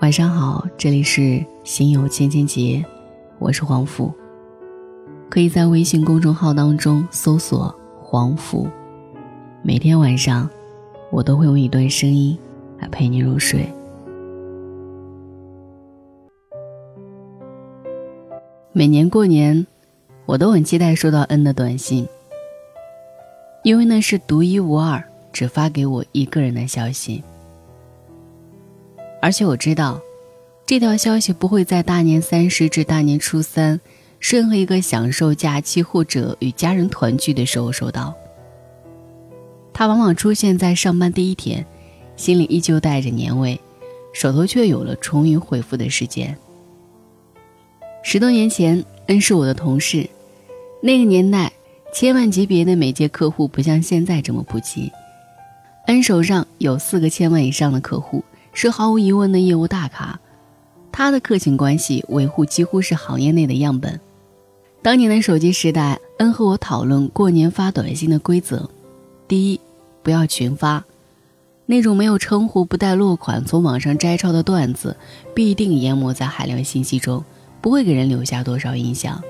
晚上好，这里是心有千千结，我是黄甫。可以在微信公众号当中搜索“黄甫”，每天晚上我都会用一段声音来陪你入睡。每年过年，我都很期待收到恩的短信，因为那是独一无二、只发给我一个人的消息。而且我知道，这条消息不会在大年三十至大年初三，任何一个享受假期或者与家人团聚的时候收到。它往往出现在上班第一天，心里依旧带着年味，手头却有了充裕回复的时间。十多年前，恩是我的同事，那个年代，千万级别的每届客户不像现在这么普及，恩手上有四个千万以上的客户。是毫无疑问的业务大咖，他的客情关系维护几乎是行业内的样本。当年的手机时代，恩和我讨论过年发短信的规则：第一，不要群发，那种没有称呼、不带落款、从网上摘抄的段子，必定淹没在海量信息中，不会给人留下多少印象。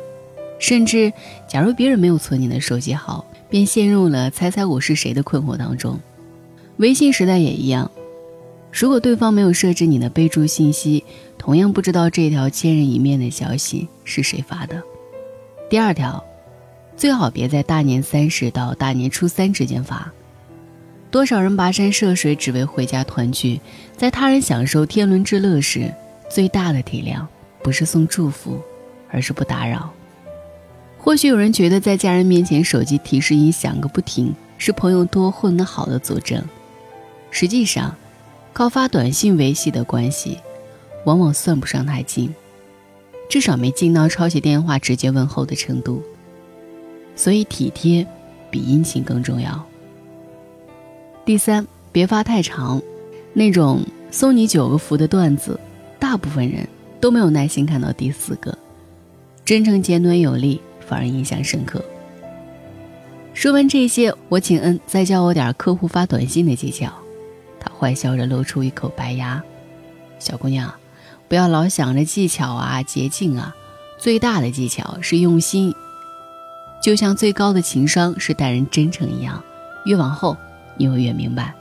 甚至，假如别人没有存你的手机号，便陷入了猜猜我是谁的困惑当中。微信时代也一样。如果对方没有设置你的备注信息，同样不知道这条千人一面的消息是谁发的。第二条，最好别在大年三十到大年初三之间发。多少人跋山涉水只为回家团聚，在他人享受天伦之乐时，最大的体谅不是送祝福，而是不打扰。或许有人觉得在家人面前手机提示音响个不停，是朋友多混得好的佐证。实际上。靠发短信维系的关系，往往算不上太近，至少没近到抄起电话直接问候的程度。所以体贴比殷勤更重要。第三，别发太长，那种送你九个福的段子，大部分人都没有耐心看到第四个。真诚简短有力，反而印象深刻。说完这些，我请恩再教我点客户发短信的技巧。坏笑着露出一口白牙，小姑娘，不要老想着技巧啊、捷径啊，最大的技巧是用心。就像最高的情商是待人真诚一样，越往后你会越明白。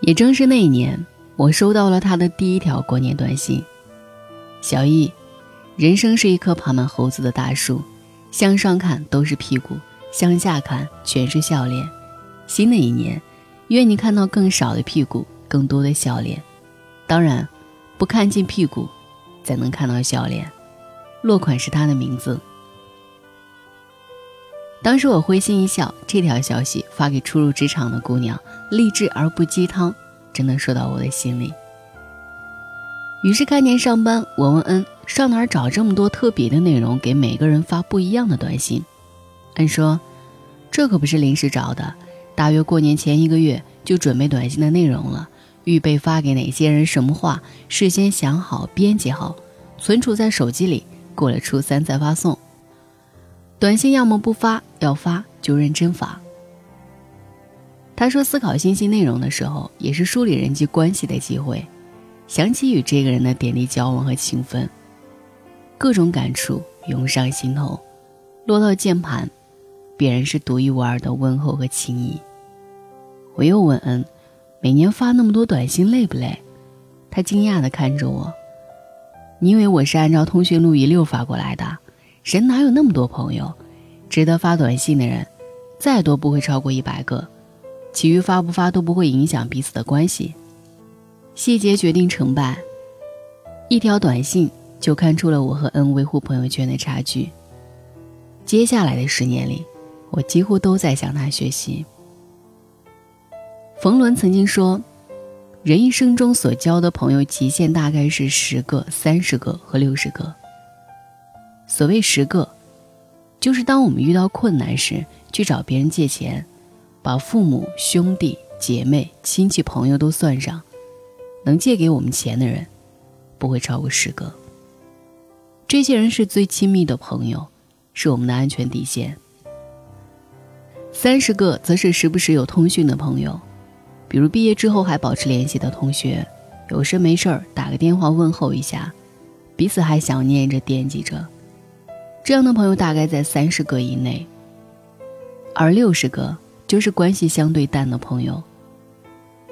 也正是那一年，我收到了他的第一条过年短信：小易，人生是一棵爬满猴子的大树，向上看都是屁股，向下看全是笑脸。新的一年。愿你看到更少的屁股，更多的笑脸。当然，不看尽屁股，才能看到笑脸。落款是他的名字。当时我会心一笑，这条消息发给初入职场的姑娘，励志而不鸡汤，真的说到我的心里。于是开年上班，我问恩上哪儿找这么多特别的内容，给每个人发不一样的短信。恩说：“这可不是临时找的。”大约过年前一个月就准备短信的内容了，预备发给哪些人，什么话事先想好、编辑好，存储在手机里，过了初三再发送。短信要么不发，要发就认真发。他说，思考信息内容的时候，也是梳理人际关系的机会，想起与这个人的点滴交往和情分，各种感触涌上心头，落到键盘。必然是独一无二的问候和情谊。我又问恩，每年发那么多短信累不累？他惊讶地看着我。你以为我是按照通讯录一溜发过来的？人哪有那么多朋友？值得发短信的人，再多不会超过一百个，其余发不发都不会影响彼此的关系。细节决定成败，一条短信就看出了我和恩维护朋友圈的差距。接下来的十年里。我几乎都在向他学习。冯仑曾经说：“人一生中所交的朋友极限大概是十个、三十个和六十个。所谓十个，就是当我们遇到困难时去找别人借钱，把父母、兄弟、姐妹、亲戚、朋友都算上，能借给我们钱的人，不会超过十个。这些人是最亲密的朋友，是我们的安全底线。”三十个则是时不时有通讯的朋友，比如毕业之后还保持联系的同学，有事没事儿打个电话问候一下，彼此还想念着惦记着。这样的朋友大概在三十个以内，而六十个就是关系相对淡的朋友。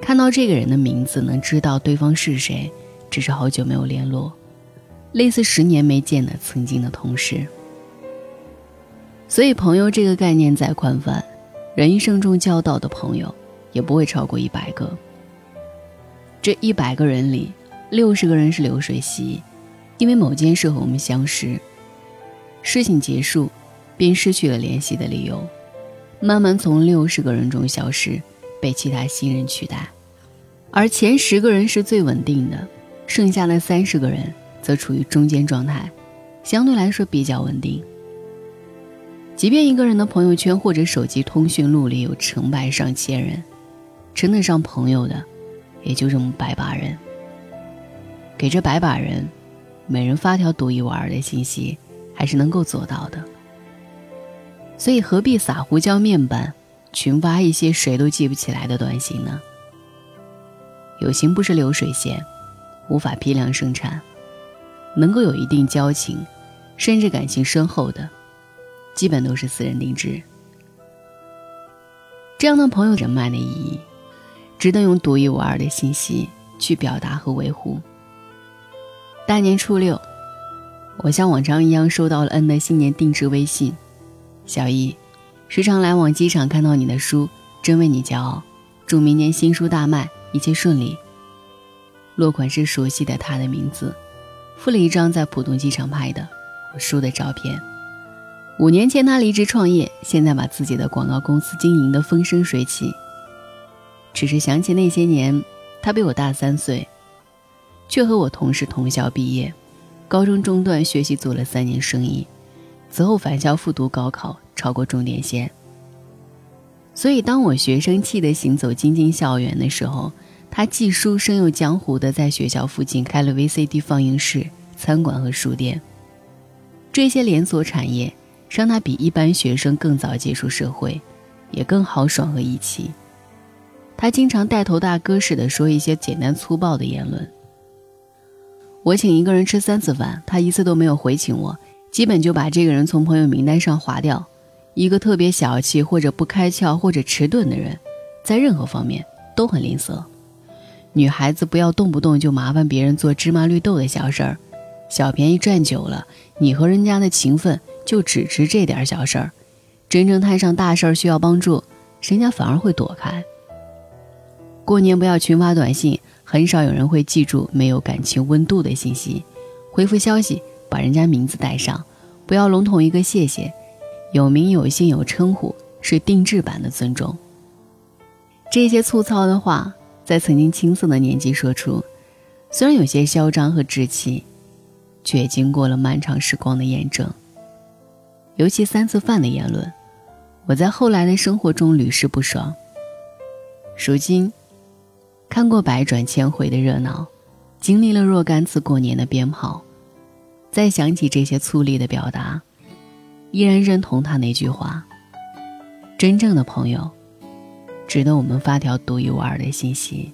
看到这个人的名字，能知道对方是谁，只是好久没有联络，类似十年没见的曾经的同事。所以，朋友这个概念再宽泛，人一生中交到的朋友也不会超过一百个。这一百个人里，六十个人是流水席，因为某件事和我们相识。事情结束，便失去了联系的理由，慢慢从六十个人中消失，被其他新人取代。而前十个人是最稳定的，剩下的三十个人则处于中间状态，相对来说比较稳定。即便一个人的朋友圈或者手机通讯录里有成百上千人，称得上朋友的，也就这么百把人。给这百把人，每人发条独一无二的信息。还是能够做到的，所以何必撒胡椒面般群发一些谁都记不起来的短信呢？友情不是流水线，无法批量生产，能够有一定交情，甚至感情深厚的，基本都是私人定制。这样的朋友人脉的意义，值得用独一无二的信息去表达和维护。大年初六。我像往常一样收到了恩的新年定制微信，小易，时常来往机场看到你的书，真为你骄傲。祝明年新书大卖，一切顺利。落款是熟悉的他的名字，附了一张在浦东机场拍的我书的照片。五年前他离职创业，现在把自己的广告公司经营的风生水起。只是想起那些年，他比我大三岁，却和我同时同校毕业。高中中断学习，做了三年生意，此后返校复读高考，超过重点线。所以，当我学生气的行走京津校园的时候，他既书生又江湖的在学校附近开了 VCD 放映室、餐馆和书店。这些连锁产业让他比一般学生更早接触社会，也更豪爽和义气。他经常带头大哥似的说一些简单粗暴的言论。我请一个人吃三次饭，他一次都没有回请我，基本就把这个人从朋友名单上划掉。一个特别小气或者不开窍或者迟钝的人，在任何方面都很吝啬。女孩子不要动不动就麻烦别人做芝麻绿豆的小事儿，小便宜赚久了，你和人家的情分就只值这点小事儿。真正摊上大事儿需要帮助，人家反而会躲开。过年不要群发短信。很少有人会记住没有感情温度的信息，回复消息把人家名字带上，不要笼统一个谢谢，有名有姓有称呼是定制版的尊重。这些粗糙的话在曾经青涩的年纪说出，虽然有些嚣张和稚气，却经过了漫长时光的验证。尤其三次饭的言论，我在后来的生活中屡试不爽。如今。看过百转千回的热闹，经历了若干次过年的鞭炮，再想起这些粗粝的表达，依然认同他那句话：真正的朋友，值得我们发条独一无二的信息。